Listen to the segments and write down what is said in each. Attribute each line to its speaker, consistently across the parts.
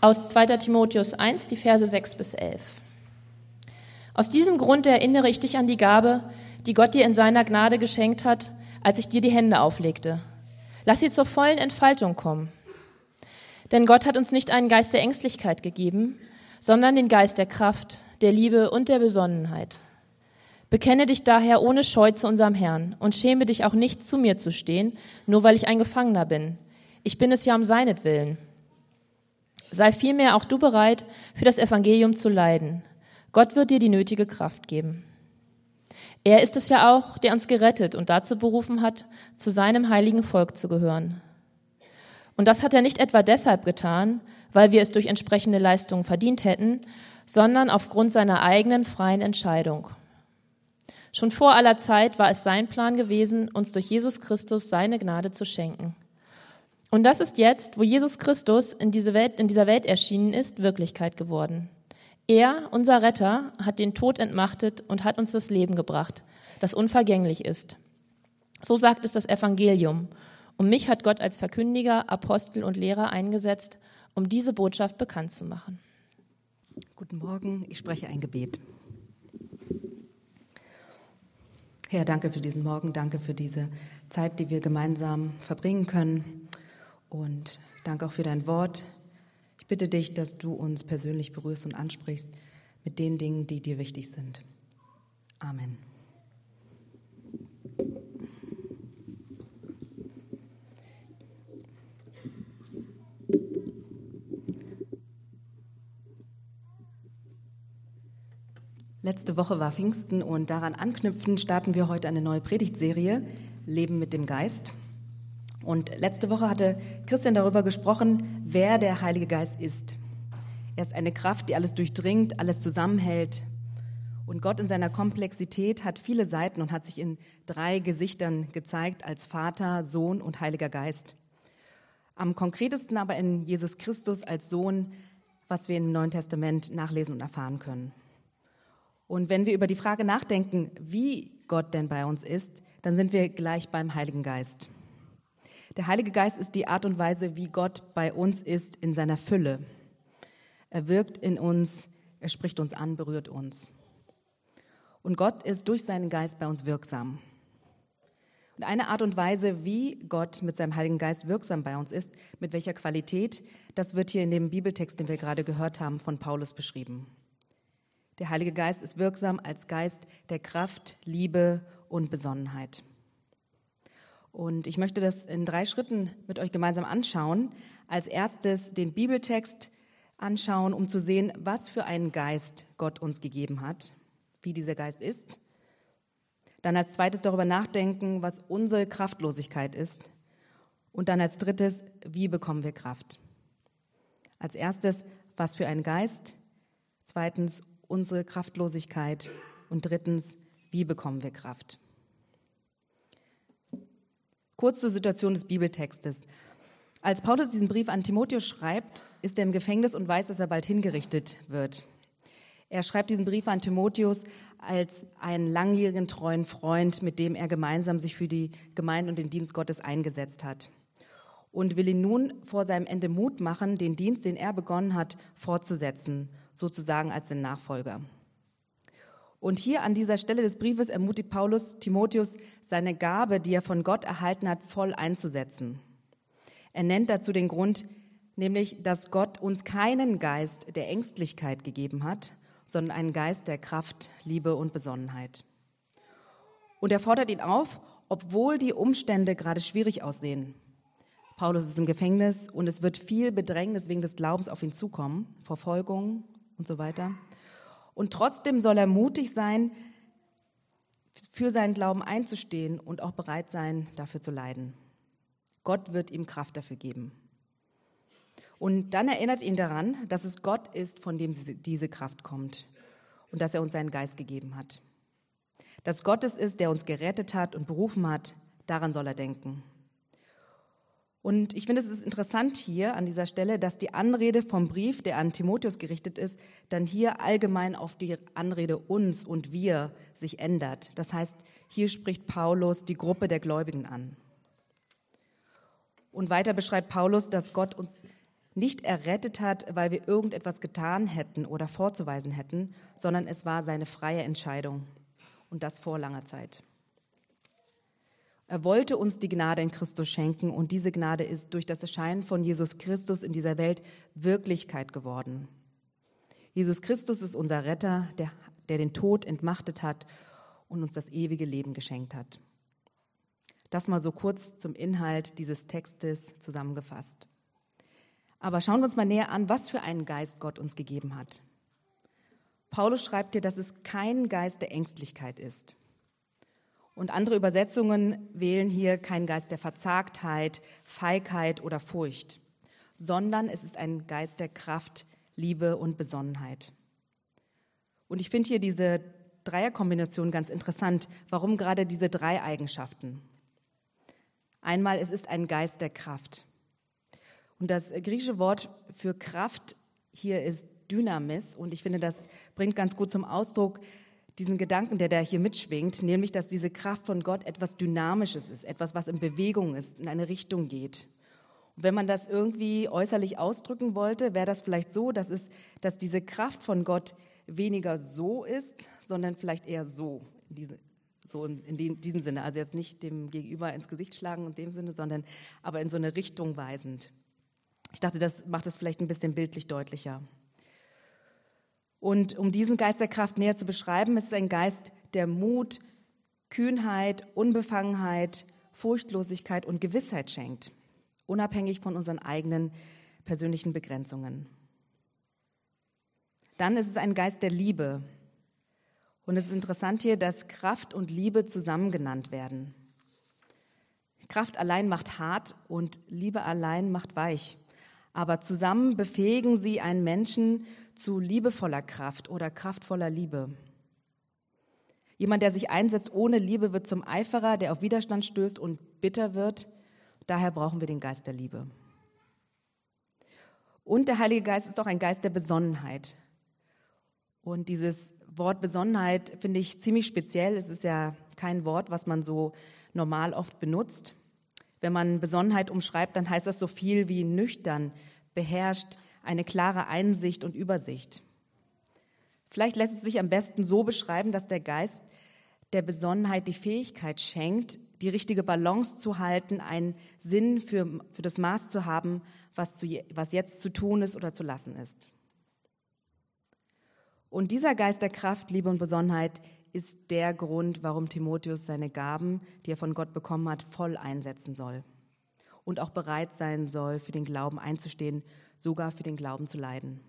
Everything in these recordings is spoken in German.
Speaker 1: aus 2. Timotheus 1, die Verse 6 bis 11. Aus diesem Grund erinnere ich dich an die Gabe, die Gott dir in seiner Gnade geschenkt hat, als ich dir die Hände auflegte. Lass sie zur vollen Entfaltung kommen. Denn Gott hat uns nicht einen Geist der Ängstlichkeit gegeben, sondern den Geist der Kraft, der Liebe und der Besonnenheit. Bekenne dich daher ohne Scheu zu unserem Herrn und schäme dich auch nicht, zu mir zu stehen, nur weil ich ein Gefangener bin. Ich bin es ja um seinetwillen. Sei vielmehr auch du bereit, für das Evangelium zu leiden. Gott wird dir die nötige Kraft geben. Er ist es ja auch, der uns gerettet und dazu berufen hat, zu seinem heiligen Volk zu gehören. Und das hat er nicht etwa deshalb getan, weil wir es durch entsprechende Leistungen verdient hätten, sondern aufgrund seiner eigenen freien Entscheidung. Schon vor aller Zeit war es sein Plan gewesen, uns durch Jesus Christus seine Gnade zu schenken. Und das ist jetzt, wo Jesus Christus in, diese Welt, in dieser Welt erschienen ist, Wirklichkeit geworden. Er, unser Retter, hat den Tod entmachtet und hat uns das Leben gebracht, das unvergänglich ist. So sagt es das Evangelium. Und mich hat Gott als Verkündiger, Apostel und Lehrer eingesetzt, um diese Botschaft bekannt zu machen.
Speaker 2: Guten Morgen, ich spreche ein Gebet. Herr, danke für diesen Morgen, danke für diese Zeit, die wir gemeinsam verbringen können. Und danke auch für dein Wort. Ich bitte dich, dass du uns persönlich berührst und ansprichst mit den Dingen, die dir wichtig sind. Amen. Letzte Woche war Pfingsten und daran anknüpfend starten wir heute eine neue Predigtserie, Leben mit dem Geist. Und letzte Woche hatte Christian darüber gesprochen, wer der Heilige Geist ist. Er ist eine Kraft, die alles durchdringt, alles zusammenhält. Und Gott in seiner Komplexität hat viele Seiten und hat sich in drei Gesichtern gezeigt als Vater, Sohn und Heiliger Geist. Am konkretesten aber in Jesus Christus als Sohn, was wir im Neuen Testament nachlesen und erfahren können. Und wenn wir über die Frage nachdenken, wie Gott denn bei uns ist, dann sind wir gleich beim Heiligen Geist. Der Heilige Geist ist die Art und Weise, wie Gott bei uns ist in seiner Fülle. Er wirkt in uns, er spricht uns an, berührt uns. Und Gott ist durch seinen Geist bei uns wirksam. Und eine Art und Weise, wie Gott mit seinem Heiligen Geist wirksam bei uns ist, mit welcher Qualität, das wird hier in dem Bibeltext, den wir gerade gehört haben, von Paulus beschrieben. Der Heilige Geist ist wirksam als Geist der Kraft, Liebe und Besonnenheit. Und ich möchte das in drei Schritten mit euch gemeinsam anschauen. Als erstes den Bibeltext anschauen, um zu sehen, was für einen Geist Gott uns gegeben hat, wie dieser Geist ist. Dann als zweites darüber nachdenken, was unsere Kraftlosigkeit ist. Und dann als drittes, wie bekommen wir Kraft? Als erstes, was für ein Geist. Zweitens, unsere Kraftlosigkeit. Und drittens, wie bekommen wir Kraft? Kurz zur Situation des Bibeltextes. Als Paulus diesen Brief an Timotheus schreibt, ist er im Gefängnis und weiß, dass er bald hingerichtet wird. Er schreibt diesen Brief an Timotheus als einen langjährigen treuen Freund, mit dem er gemeinsam sich für die Gemeinde und den Dienst Gottes eingesetzt hat. Und will ihn nun vor seinem Ende Mut machen, den Dienst, den er begonnen hat, fortzusetzen, sozusagen als den Nachfolger. Und hier an dieser Stelle des Briefes ermutigt Paulus Timotheus, seine Gabe, die er von Gott erhalten hat, voll einzusetzen. Er nennt dazu den Grund, nämlich, dass Gott uns keinen Geist der Ängstlichkeit gegeben hat, sondern einen Geist der Kraft, Liebe und Besonnenheit. Und er fordert ihn auf, obwohl die Umstände gerade schwierig aussehen. Paulus ist im Gefängnis und es wird viel Bedrängnis wegen des Glaubens auf ihn zukommen, Verfolgung und so weiter. Und trotzdem soll er mutig sein, für seinen Glauben einzustehen und auch bereit sein, dafür zu leiden. Gott wird ihm Kraft dafür geben. Und dann erinnert ihn daran, dass es Gott ist, von dem diese Kraft kommt und dass er uns seinen Geist gegeben hat. Dass Gott es ist, der uns gerettet hat und berufen hat, daran soll er denken. Und ich finde, es ist interessant hier an dieser Stelle, dass die Anrede vom Brief, der an Timotheus gerichtet ist, dann hier allgemein auf die Anrede uns und wir sich ändert. Das heißt, hier spricht Paulus die Gruppe der Gläubigen an. Und weiter beschreibt Paulus, dass Gott uns nicht errettet hat, weil wir irgendetwas getan hätten oder vorzuweisen hätten, sondern es war seine freie Entscheidung. Und das vor langer Zeit. Er wollte uns die Gnade in Christus schenken und diese Gnade ist durch das Erscheinen von Jesus Christus in dieser Welt Wirklichkeit geworden. Jesus Christus ist unser Retter, der, der den Tod entmachtet hat und uns das ewige Leben geschenkt hat. Das mal so kurz zum Inhalt dieses Textes zusammengefasst. Aber schauen wir uns mal näher an, was für einen Geist Gott uns gegeben hat. Paulus schreibt dir, dass es kein Geist der Ängstlichkeit ist. Und andere Übersetzungen wählen hier keinen Geist der Verzagtheit, Feigheit oder Furcht, sondern es ist ein Geist der Kraft, Liebe und Besonnenheit. Und ich finde hier diese Dreierkombination ganz interessant. Warum gerade diese drei Eigenschaften? Einmal, es ist ein Geist der Kraft. Und das griechische Wort für Kraft hier ist Dynamis. Und ich finde, das bringt ganz gut zum Ausdruck, diesen Gedanken, der da hier mitschwingt, nämlich, dass diese Kraft von Gott etwas Dynamisches ist, etwas, was in Bewegung ist, in eine Richtung geht. Und wenn man das irgendwie äußerlich ausdrücken wollte, wäre das vielleicht so, dass es, dass diese Kraft von Gott weniger so ist, sondern vielleicht eher so, in diese, so in, in diesem Sinne. Also jetzt nicht dem Gegenüber ins Gesicht schlagen in dem Sinne, sondern aber in so eine Richtung weisend. Ich dachte, das macht es vielleicht ein bisschen bildlich deutlicher. Und um diesen Geist der Kraft näher zu beschreiben, ist es ein Geist der Mut, Kühnheit, Unbefangenheit, Furchtlosigkeit und Gewissheit schenkt, unabhängig von unseren eigenen persönlichen Begrenzungen. Dann ist es ein Geist der Liebe. Und es ist interessant hier, dass Kraft und Liebe zusammen genannt werden. Kraft allein macht hart und Liebe allein macht weich aber zusammen befähigen sie einen Menschen zu liebevoller Kraft oder kraftvoller Liebe. Jemand, der sich einsetzt ohne Liebe, wird zum Eiferer, der auf Widerstand stößt und bitter wird. Daher brauchen wir den Geist der Liebe. Und der Heilige Geist ist auch ein Geist der Besonnenheit. Und dieses Wort Besonnenheit finde ich ziemlich speziell. Es ist ja kein Wort, was man so normal oft benutzt. Wenn man Besonnenheit umschreibt, dann heißt das so viel wie nüchtern, beherrscht, eine klare Einsicht und Übersicht. Vielleicht lässt es sich am besten so beschreiben, dass der Geist der Besonnenheit die Fähigkeit schenkt, die richtige Balance zu halten, einen Sinn für, für das Maß zu haben, was, zu, was jetzt zu tun ist oder zu lassen ist. Und dieser Geist der Kraft, Liebe und Besonnenheit ist der Grund, warum Timotheus seine Gaben, die er von Gott bekommen hat, voll einsetzen soll. Und auch bereit sein soll, für den Glauben einzustehen, sogar für den Glauben zu leiden.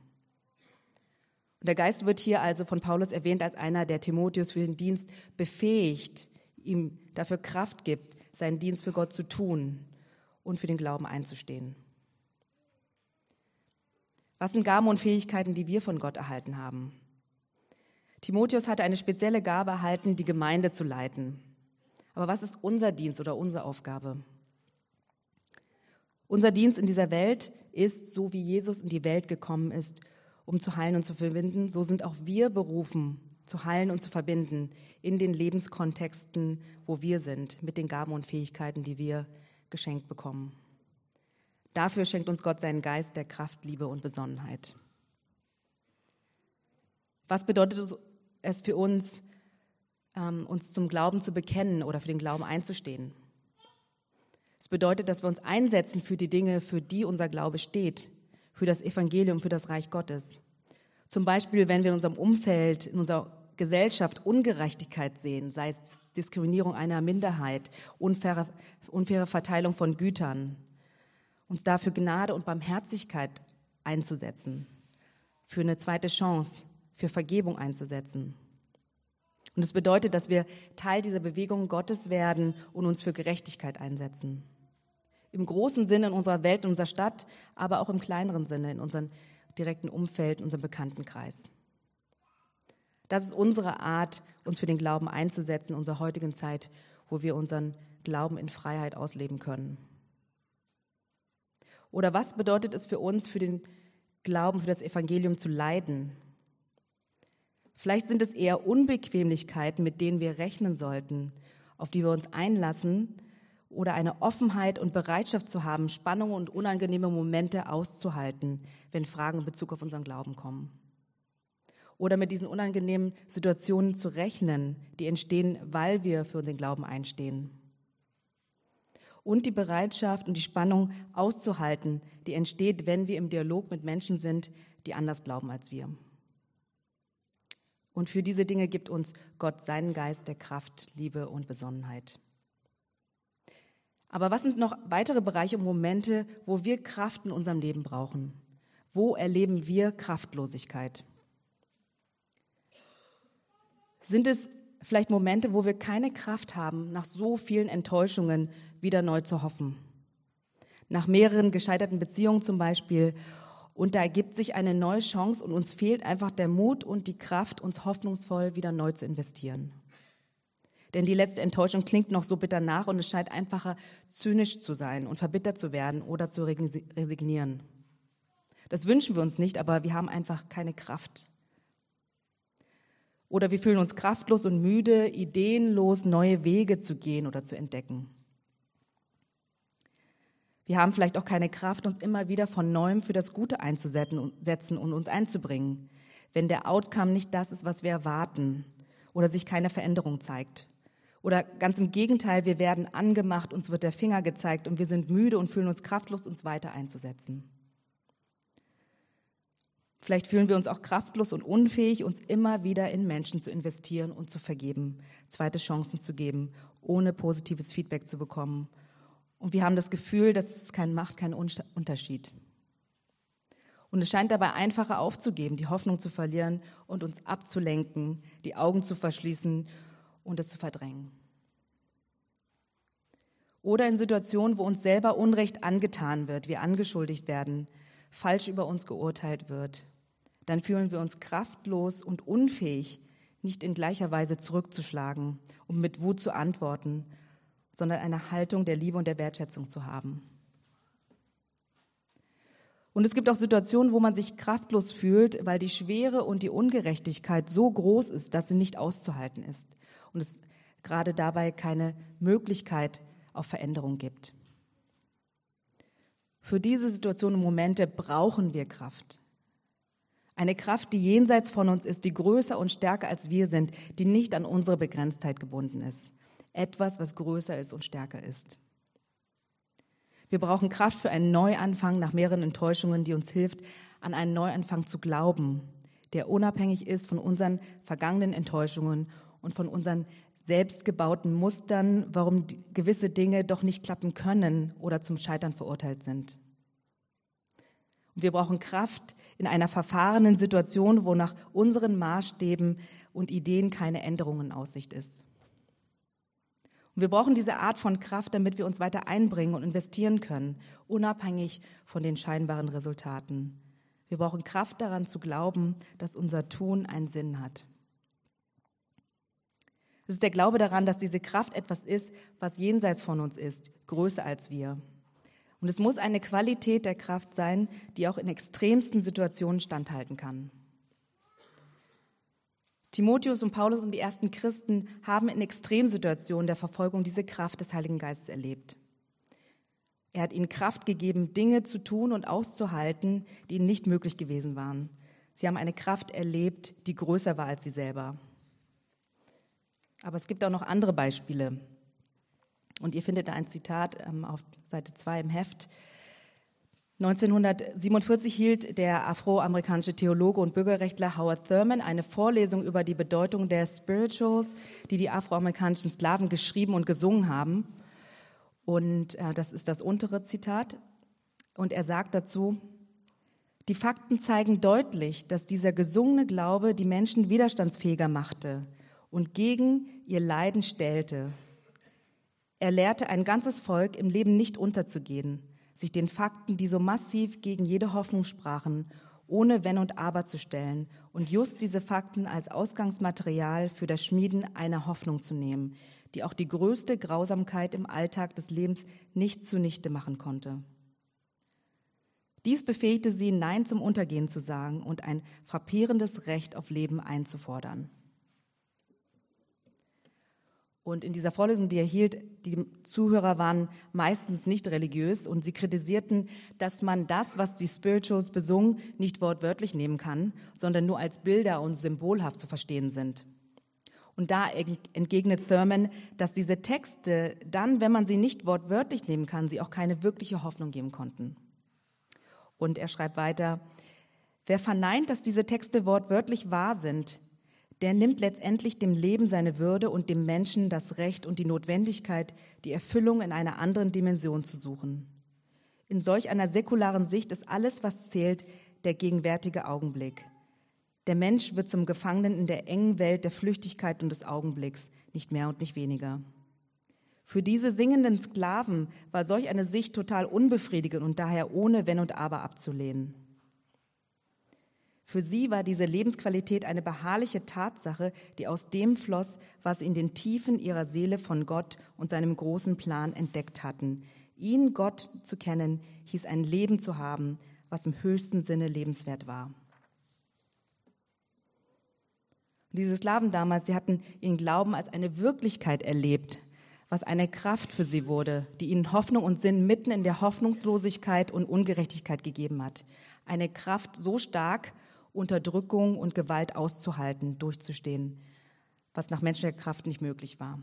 Speaker 2: Und der Geist wird hier also von Paulus erwähnt als einer, der Timotheus für den Dienst befähigt, ihm dafür Kraft gibt, seinen Dienst für Gott zu tun und für den Glauben einzustehen. Was sind Gaben und Fähigkeiten, die wir von Gott erhalten haben? Timotheus hatte eine spezielle Gabe erhalten, die Gemeinde zu leiten. Aber was ist unser Dienst oder unsere Aufgabe? Unser Dienst in dieser Welt ist, so wie Jesus in die Welt gekommen ist, um zu heilen und zu verbinden, so sind auch wir berufen, zu heilen und zu verbinden in den Lebenskontexten, wo wir sind, mit den Gaben und Fähigkeiten, die wir geschenkt bekommen. Dafür schenkt uns Gott seinen Geist der Kraft, Liebe und Besonnenheit. Was bedeutet es für uns, ähm, uns zum Glauben zu bekennen oder für den Glauben einzustehen. Es bedeutet, dass wir uns einsetzen für die Dinge, für die unser Glaube steht, für das Evangelium, für das Reich Gottes. Zum Beispiel, wenn wir in unserem Umfeld, in unserer Gesellschaft Ungerechtigkeit sehen, sei es Diskriminierung einer Minderheit, unfaire, unfaire Verteilung von Gütern, uns dafür Gnade und Barmherzigkeit einzusetzen, für eine zweite Chance, für Vergebung einzusetzen. Und es das bedeutet, dass wir Teil dieser Bewegung Gottes werden und uns für Gerechtigkeit einsetzen. Im großen Sinne in unserer Welt, in unserer Stadt, aber auch im kleineren Sinne, in unserem direkten Umfeld, in unserem Bekanntenkreis. Das ist unsere Art, uns für den Glauben einzusetzen in unserer heutigen Zeit, wo wir unseren Glauben in Freiheit ausleben können. Oder was bedeutet es für uns, für den Glauben, für das Evangelium zu leiden? Vielleicht sind es eher Unbequemlichkeiten, mit denen wir rechnen sollten, auf die wir uns einlassen oder eine Offenheit und Bereitschaft zu haben, Spannungen und unangenehme Momente auszuhalten, wenn Fragen in Bezug auf unseren Glauben kommen. Oder mit diesen unangenehmen Situationen zu rechnen, die entstehen, weil wir für den Glauben einstehen. Und die Bereitschaft und die Spannung auszuhalten, die entsteht, wenn wir im Dialog mit Menschen sind, die anders glauben als wir. Und für diese Dinge gibt uns Gott seinen Geist der Kraft, Liebe und Besonnenheit. Aber was sind noch weitere Bereiche und Momente, wo wir Kraft in unserem Leben brauchen? Wo erleben wir Kraftlosigkeit? Sind es vielleicht Momente, wo wir keine Kraft haben, nach so vielen Enttäuschungen wieder neu zu hoffen? Nach mehreren gescheiterten Beziehungen zum Beispiel. Und da ergibt sich eine neue Chance und uns fehlt einfach der Mut und die Kraft, uns hoffnungsvoll wieder neu zu investieren. Denn die letzte Enttäuschung klingt noch so bitter nach und es scheint einfacher, zynisch zu sein und verbittert zu werden oder zu resignieren. Das wünschen wir uns nicht, aber wir haben einfach keine Kraft. Oder wir fühlen uns kraftlos und müde, ideenlos neue Wege zu gehen oder zu entdecken. Wir haben vielleicht auch keine Kraft, uns immer wieder von neuem für das Gute einzusetzen und uns einzubringen, wenn der Outcome nicht das ist, was wir erwarten oder sich keine Veränderung zeigt. Oder ganz im Gegenteil, wir werden angemacht, uns wird der Finger gezeigt und wir sind müde und fühlen uns kraftlos, uns weiter einzusetzen. Vielleicht fühlen wir uns auch kraftlos und unfähig, uns immer wieder in Menschen zu investieren und zu vergeben, zweite Chancen zu geben, ohne positives Feedback zu bekommen. Und wir haben das Gefühl, dass es keinen macht keinen Unterschied. Und es scheint dabei einfacher aufzugeben, die Hoffnung zu verlieren und uns abzulenken, die Augen zu verschließen und es zu verdrängen. Oder in Situationen, wo uns selber Unrecht angetan wird, wir angeschuldigt werden, falsch über uns geurteilt wird, dann fühlen wir uns kraftlos und unfähig, nicht in gleicher Weise zurückzuschlagen, um mit Wut zu antworten, sondern eine Haltung der Liebe und der Wertschätzung zu haben. Und es gibt auch Situationen, wo man sich kraftlos fühlt, weil die Schwere und die Ungerechtigkeit so groß ist, dass sie nicht auszuhalten ist und es gerade dabei keine Möglichkeit auf Veränderung gibt. Für diese Situation und Momente brauchen wir Kraft. Eine Kraft, die jenseits von uns ist, die größer und stärker als wir sind, die nicht an unsere Begrenztheit gebunden ist. Etwas, was größer ist und stärker ist. Wir brauchen Kraft für einen Neuanfang nach mehreren Enttäuschungen, die uns hilft, an einen Neuanfang zu glauben, der unabhängig ist von unseren vergangenen Enttäuschungen und von unseren selbstgebauten Mustern, warum gewisse Dinge doch nicht klappen können oder zum Scheitern verurteilt sind. Und wir brauchen Kraft in einer verfahrenen Situation, wo nach unseren Maßstäben und Ideen keine Änderung in Aussicht ist. Und wir brauchen diese Art von Kraft, damit wir uns weiter einbringen und investieren können, unabhängig von den scheinbaren Resultaten. Wir brauchen Kraft daran zu glauben, dass unser Tun einen Sinn hat. Es ist der Glaube daran, dass diese Kraft etwas ist, was jenseits von uns ist, größer als wir. Und es muss eine Qualität der Kraft sein, die auch in extremsten Situationen standhalten kann. Timotheus und Paulus und die ersten Christen haben in Extremsituationen der Verfolgung diese Kraft des Heiligen Geistes erlebt. Er hat ihnen Kraft gegeben, Dinge zu tun und auszuhalten, die ihnen nicht möglich gewesen waren. Sie haben eine Kraft erlebt, die größer war als sie selber. Aber es gibt auch noch andere Beispiele. Und ihr findet da ein Zitat ähm, auf Seite 2 im Heft. 1947 hielt der afroamerikanische Theologe und Bürgerrechtler Howard Thurman eine Vorlesung über die Bedeutung der Spirituals, die die afroamerikanischen Sklaven geschrieben und gesungen haben. Und äh, das ist das untere Zitat. Und er sagt dazu, die Fakten zeigen deutlich, dass dieser gesungene Glaube die Menschen widerstandsfähiger machte und gegen ihr Leiden stellte. Er lehrte ein ganzes Volk, im Leben nicht unterzugehen, sich den Fakten, die so massiv gegen jede Hoffnung sprachen, ohne Wenn und Aber zu stellen und just diese Fakten als Ausgangsmaterial für das Schmieden einer Hoffnung zu nehmen, die auch die größte Grausamkeit im Alltag des Lebens nicht zunichte machen konnte. Dies befähigte sie, Nein zum Untergehen zu sagen und ein frappierendes Recht auf Leben einzufordern. Und in dieser Vorlesung, die er hielt, die Zuhörer waren meistens nicht religiös und sie kritisierten, dass man das, was die Spirituals besungen, nicht wortwörtlich nehmen kann, sondern nur als Bilder und symbolhaft zu verstehen sind. Und da entgegnet Thurman, dass diese Texte dann, wenn man sie nicht wortwörtlich nehmen kann, sie auch keine wirkliche Hoffnung geben konnten. Und er schreibt weiter, wer verneint, dass diese Texte wortwörtlich wahr sind, der nimmt letztendlich dem Leben seine Würde und dem Menschen das Recht und die Notwendigkeit, die Erfüllung in einer anderen Dimension zu suchen. In solch einer säkularen Sicht ist alles, was zählt, der gegenwärtige Augenblick. Der Mensch wird zum Gefangenen in der engen Welt der Flüchtigkeit und des Augenblicks, nicht mehr und nicht weniger. Für diese singenden Sklaven war solch eine Sicht total unbefriedigend und daher ohne Wenn und Aber abzulehnen. Für sie war diese Lebensqualität eine beharrliche Tatsache, die aus dem floss, was sie in den Tiefen ihrer Seele von Gott und seinem großen Plan entdeckt hatten. Ihn, Gott, zu kennen, hieß ein Leben zu haben, was im höchsten Sinne lebenswert war. Und diese Sklaven damals, sie hatten ihren Glauben als eine Wirklichkeit erlebt, was eine Kraft für sie wurde, die ihnen Hoffnung und Sinn mitten in der Hoffnungslosigkeit und Ungerechtigkeit gegeben hat. Eine Kraft so stark Unterdrückung und Gewalt auszuhalten, durchzustehen, was nach menschlicher Kraft nicht möglich war.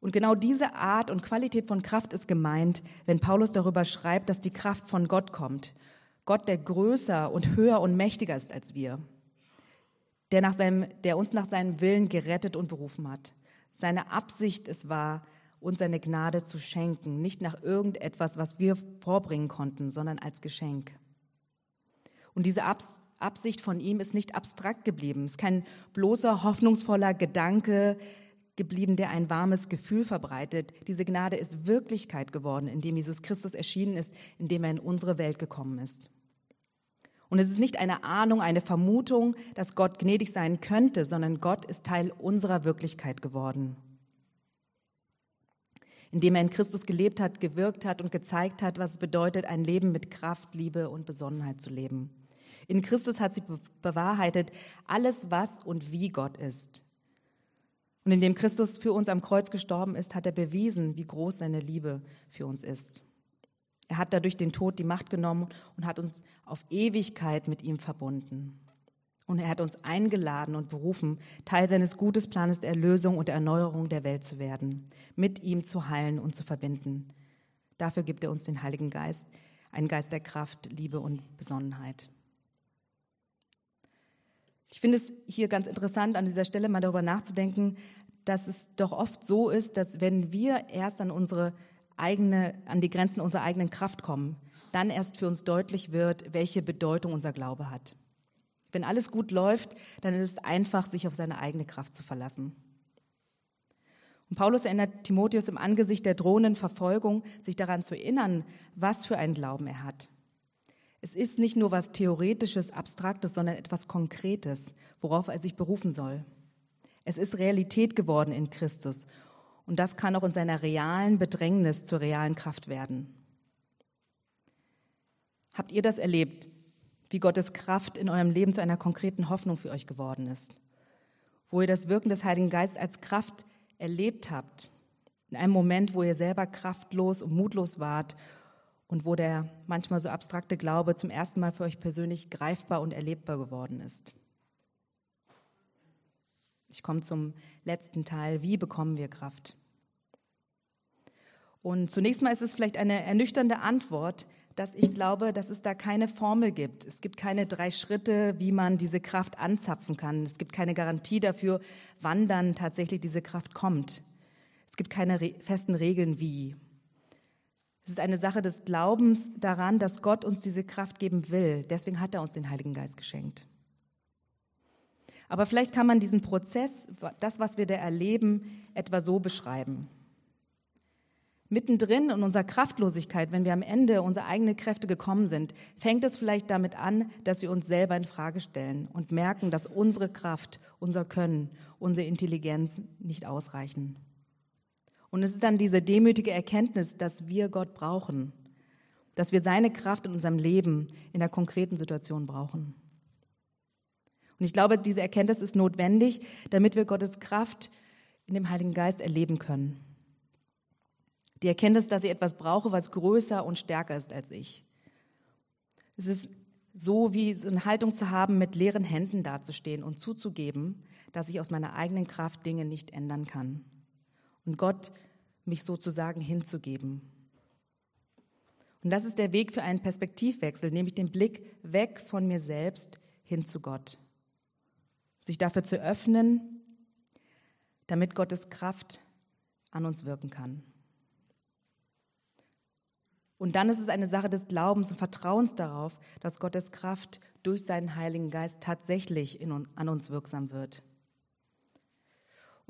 Speaker 2: Und genau diese Art und Qualität von Kraft ist gemeint, wenn Paulus darüber schreibt, dass die Kraft von Gott kommt. Gott, der größer und höher und mächtiger ist als wir. Der, nach seinem, der uns nach seinem Willen gerettet und berufen hat. Seine Absicht es war, uns seine Gnade zu schenken, nicht nach irgendetwas, was wir vorbringen konnten, sondern als Geschenk. Und diese Absicht von ihm ist nicht abstrakt geblieben. Es ist kein bloßer, hoffnungsvoller Gedanke geblieben, der ein warmes Gefühl verbreitet. Diese Gnade ist Wirklichkeit geworden, indem Jesus Christus erschienen ist, indem er in unsere Welt gekommen ist. Und es ist nicht eine Ahnung, eine Vermutung, dass Gott gnädig sein könnte, sondern Gott ist Teil unserer Wirklichkeit geworden. Indem er in Christus gelebt hat, gewirkt hat und gezeigt hat, was es bedeutet, ein Leben mit Kraft, Liebe und Besonnenheit zu leben. In Christus hat sich bewahrheitet alles, was und wie Gott ist. Und indem Christus für uns am Kreuz gestorben ist, hat er bewiesen, wie groß seine Liebe für uns ist. Er hat dadurch den Tod die Macht genommen und hat uns auf Ewigkeit mit ihm verbunden. Und er hat uns eingeladen und berufen, Teil seines Gutes Planes der Erlösung und der Erneuerung der Welt zu werden, mit ihm zu heilen und zu verbinden. Dafür gibt er uns den Heiligen Geist, einen Geist der Kraft, Liebe und Besonnenheit. Ich finde es hier ganz interessant, an dieser Stelle mal darüber nachzudenken, dass es doch oft so ist, dass wenn wir erst an unsere eigene, an die Grenzen unserer eigenen Kraft kommen, dann erst für uns deutlich wird, welche Bedeutung unser Glaube hat. Wenn alles gut läuft, dann ist es einfach, sich auf seine eigene Kraft zu verlassen. Und Paulus erinnert Timotheus im Angesicht der drohenden Verfolgung, sich daran zu erinnern, was für einen Glauben er hat. Es ist nicht nur was Theoretisches, Abstraktes, sondern etwas Konkretes, worauf er sich berufen soll. Es ist Realität geworden in Christus. Und das kann auch in seiner realen Bedrängnis zur realen Kraft werden. Habt ihr das erlebt, wie Gottes Kraft in eurem Leben zu einer konkreten Hoffnung für euch geworden ist? Wo ihr das Wirken des Heiligen Geistes als Kraft erlebt habt? In einem Moment, wo ihr selber kraftlos und mutlos wart und wo der manchmal so abstrakte Glaube zum ersten Mal für euch persönlich greifbar und erlebbar geworden ist. Ich komme zum letzten Teil. Wie bekommen wir Kraft? Und zunächst mal ist es vielleicht eine ernüchternde Antwort, dass ich glaube, dass es da keine Formel gibt. Es gibt keine drei Schritte, wie man diese Kraft anzapfen kann. Es gibt keine Garantie dafür, wann dann tatsächlich diese Kraft kommt. Es gibt keine festen Regeln, wie. Es ist eine Sache des Glaubens daran, dass Gott uns diese Kraft geben will. Deswegen hat er uns den Heiligen Geist geschenkt. Aber vielleicht kann man diesen Prozess, das, was wir da erleben, etwa so beschreiben. Mittendrin in unserer Kraftlosigkeit, wenn wir am Ende unserer eigenen Kräfte gekommen sind, fängt es vielleicht damit an, dass wir uns selber in Frage stellen und merken, dass unsere Kraft, unser Können, unsere Intelligenz nicht ausreichen. Und es ist dann diese demütige Erkenntnis, dass wir Gott brauchen, dass wir seine Kraft in unserem Leben in der konkreten Situation brauchen. Und ich glaube, diese Erkenntnis ist notwendig, damit wir Gottes Kraft in dem Heiligen Geist erleben können. Die Erkenntnis, dass ich etwas brauche, was größer und stärker ist als ich. Es ist so wie so eine Haltung zu haben, mit leeren Händen dazustehen und zuzugeben, dass ich aus meiner eigenen Kraft Dinge nicht ändern kann. Und Gott mich sozusagen hinzugeben. Und das ist der Weg für einen Perspektivwechsel, nämlich den Blick weg von mir selbst hin zu Gott. Sich dafür zu öffnen, damit Gottes Kraft an uns wirken kann. Und dann ist es eine Sache des Glaubens und Vertrauens darauf, dass Gottes Kraft durch seinen Heiligen Geist tatsächlich in, an uns wirksam wird.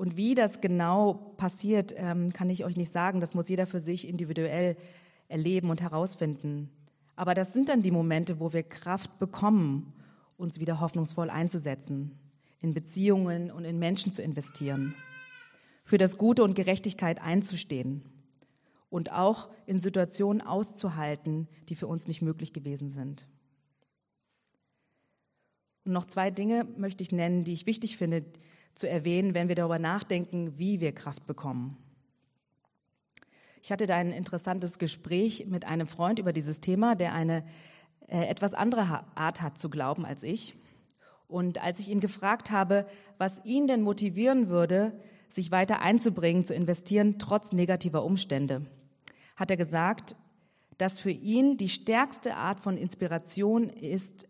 Speaker 2: Und wie das genau passiert, ähm, kann ich euch nicht sagen. Das muss jeder für sich individuell erleben und herausfinden. Aber das sind dann die Momente, wo wir Kraft bekommen, uns wieder hoffnungsvoll einzusetzen, in Beziehungen und in Menschen zu investieren, für das Gute und Gerechtigkeit einzustehen und auch in Situationen auszuhalten, die für uns nicht möglich gewesen sind. Und noch zwei Dinge möchte ich nennen, die ich wichtig finde zu erwähnen, wenn wir darüber nachdenken, wie wir Kraft bekommen. Ich hatte da ein interessantes Gespräch mit einem Freund über dieses Thema, der eine äh, etwas andere Art hat zu glauben als ich. Und als ich ihn gefragt habe, was ihn denn motivieren würde, sich weiter einzubringen, zu investieren, trotz negativer Umstände, hat er gesagt, dass für ihn die stärkste Art von Inspiration ist,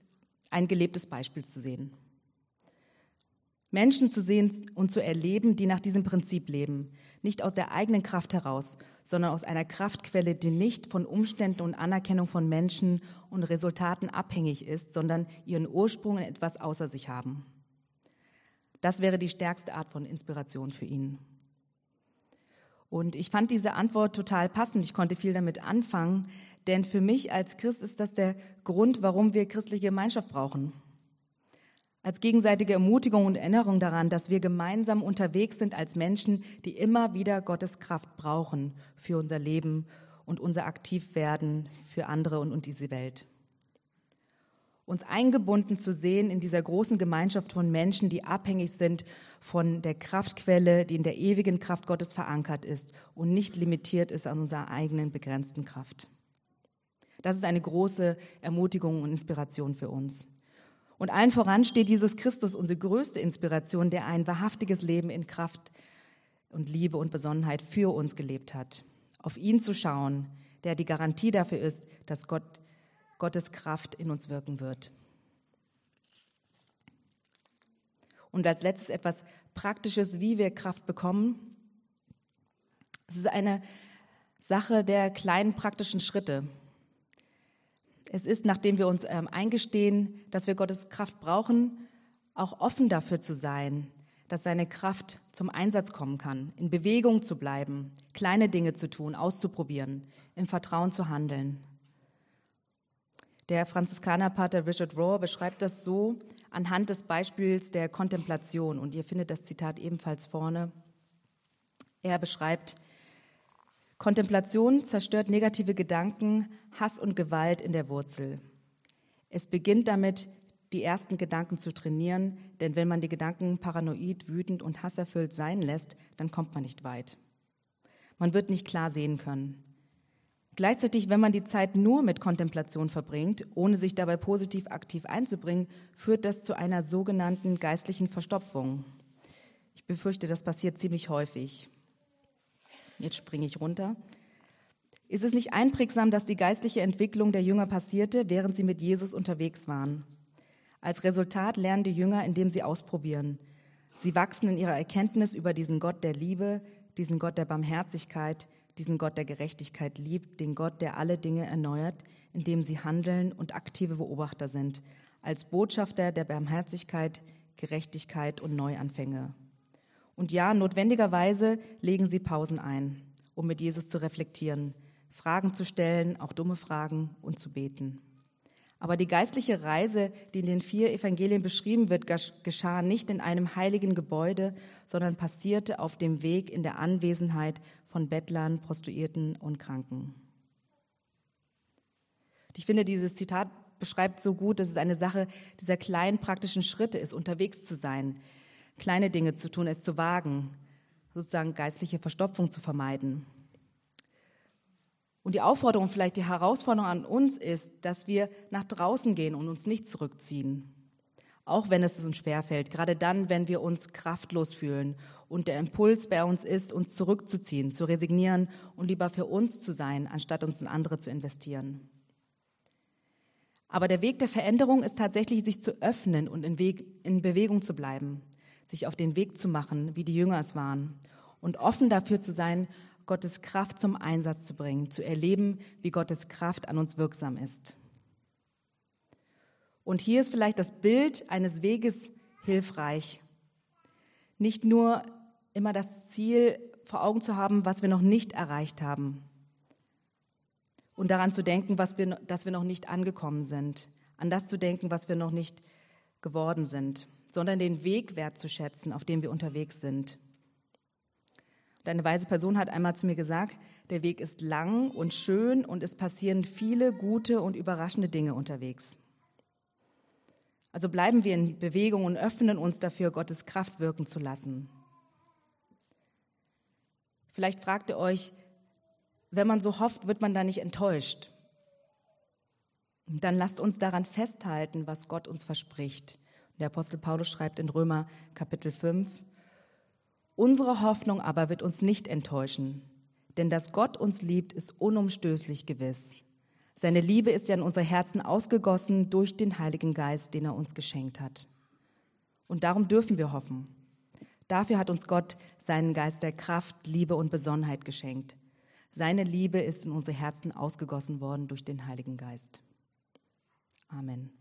Speaker 2: ein gelebtes Beispiel zu sehen. Menschen zu sehen und zu erleben, die nach diesem Prinzip leben, nicht aus der eigenen Kraft heraus, sondern aus einer Kraftquelle, die nicht von Umständen und Anerkennung von Menschen und Resultaten abhängig ist, sondern ihren Ursprung in etwas außer sich haben. Das wäre die stärkste Art von Inspiration für ihn. Und ich fand diese Antwort total passend. Ich konnte viel damit anfangen, denn für mich als Christ ist das der Grund, warum wir christliche Gemeinschaft brauchen. Als gegenseitige Ermutigung und Erinnerung daran, dass wir gemeinsam unterwegs sind als Menschen, die immer wieder Gottes Kraft brauchen für unser Leben und unser Aktivwerden für andere und, und diese Welt uns eingebunden zu sehen in dieser großen Gemeinschaft von Menschen, die abhängig sind von der Kraftquelle, die in der ewigen Kraft Gottes verankert ist und nicht limitiert ist an unserer eigenen begrenzten Kraft. Das ist eine große Ermutigung und Inspiration für uns. Und allen voran steht Jesus Christus, unsere größte Inspiration, der ein wahrhaftiges Leben in Kraft und Liebe und Besonnenheit für uns gelebt hat. Auf ihn zu schauen, der die Garantie dafür ist, dass Gott Gottes Kraft in uns wirken wird. Und als letztes etwas Praktisches, wie wir Kraft bekommen. Es ist eine Sache der kleinen praktischen Schritte. Es ist, nachdem wir uns ähm, eingestehen, dass wir Gottes Kraft brauchen, auch offen dafür zu sein, dass seine Kraft zum Einsatz kommen kann, in Bewegung zu bleiben, kleine Dinge zu tun, auszuprobieren, im Vertrauen zu handeln. Der Franziskanerpater Richard Rohr beschreibt das so anhand des Beispiels der Kontemplation. Und ihr findet das Zitat ebenfalls vorne. Er beschreibt, Kontemplation zerstört negative Gedanken, Hass und Gewalt in der Wurzel. Es beginnt damit, die ersten Gedanken zu trainieren, denn wenn man die Gedanken paranoid, wütend und hasserfüllt sein lässt, dann kommt man nicht weit. Man wird nicht klar sehen können. Gleichzeitig, wenn man die Zeit nur mit Kontemplation verbringt, ohne sich dabei positiv aktiv einzubringen, führt das zu einer sogenannten geistlichen Verstopfung. Ich befürchte, das passiert ziemlich häufig. Jetzt springe ich runter. Ist es nicht einprägsam, dass die geistliche Entwicklung der Jünger passierte, während sie mit Jesus unterwegs waren? Als Resultat lernen die Jünger, indem sie ausprobieren. Sie wachsen in ihrer Erkenntnis über diesen Gott der Liebe, diesen Gott der Barmherzigkeit, diesen Gott der Gerechtigkeit liebt, den Gott, der alle Dinge erneuert, indem sie handeln und aktive Beobachter sind, als Botschafter der Barmherzigkeit, Gerechtigkeit und Neuanfänge. Und ja, notwendigerweise legen sie Pausen ein, um mit Jesus zu reflektieren, Fragen zu stellen, auch dumme Fragen und zu beten. Aber die geistliche Reise, die in den vier Evangelien beschrieben wird, geschah nicht in einem heiligen Gebäude, sondern passierte auf dem Weg in der Anwesenheit von Bettlern, Prostituierten und Kranken. Ich finde, dieses Zitat beschreibt so gut, dass es eine Sache dieser kleinen praktischen Schritte ist, unterwegs zu sein, kleine Dinge zu tun, es zu wagen, sozusagen geistliche Verstopfung zu vermeiden. Und die Aufforderung, vielleicht die Herausforderung an uns ist, dass wir nach draußen gehen und uns nicht zurückziehen. Auch wenn es uns schwerfällt, gerade dann, wenn wir uns kraftlos fühlen und der Impuls bei uns ist, uns zurückzuziehen, zu resignieren und lieber für uns zu sein, anstatt uns in andere zu investieren. Aber der Weg der Veränderung ist tatsächlich, sich zu öffnen und in, Weg, in Bewegung zu bleiben, sich auf den Weg zu machen, wie die Jünger es waren, und offen dafür zu sein, Gottes Kraft zum Einsatz zu bringen, zu erleben, wie Gottes Kraft an uns wirksam ist. Und hier ist vielleicht das Bild eines Weges hilfreich. Nicht nur immer das Ziel vor Augen zu haben, was wir noch nicht erreicht haben. Und daran zu denken, was wir, dass wir noch nicht angekommen sind. An das zu denken, was wir noch nicht geworden sind. Sondern den Weg wertzuschätzen, auf dem wir unterwegs sind. Und eine weise Person hat einmal zu mir gesagt, der Weg ist lang und schön und es passieren viele gute und überraschende Dinge unterwegs. Also bleiben wir in Bewegung und öffnen uns dafür, Gottes Kraft wirken zu lassen. Vielleicht fragt ihr euch, wenn man so hofft, wird man da nicht enttäuscht. Dann lasst uns daran festhalten, was Gott uns verspricht. Der Apostel Paulus schreibt in Römer Kapitel 5, Unsere Hoffnung aber wird uns nicht enttäuschen, denn dass Gott uns liebt, ist unumstößlich gewiss. Seine Liebe ist ja in unser Herzen ausgegossen durch den Heiligen Geist, den er uns geschenkt hat. Und darum dürfen wir hoffen. Dafür hat uns Gott seinen Geist der Kraft, Liebe und Besonnenheit geschenkt. Seine Liebe ist in unsere Herzen ausgegossen worden durch den Heiligen Geist. Amen.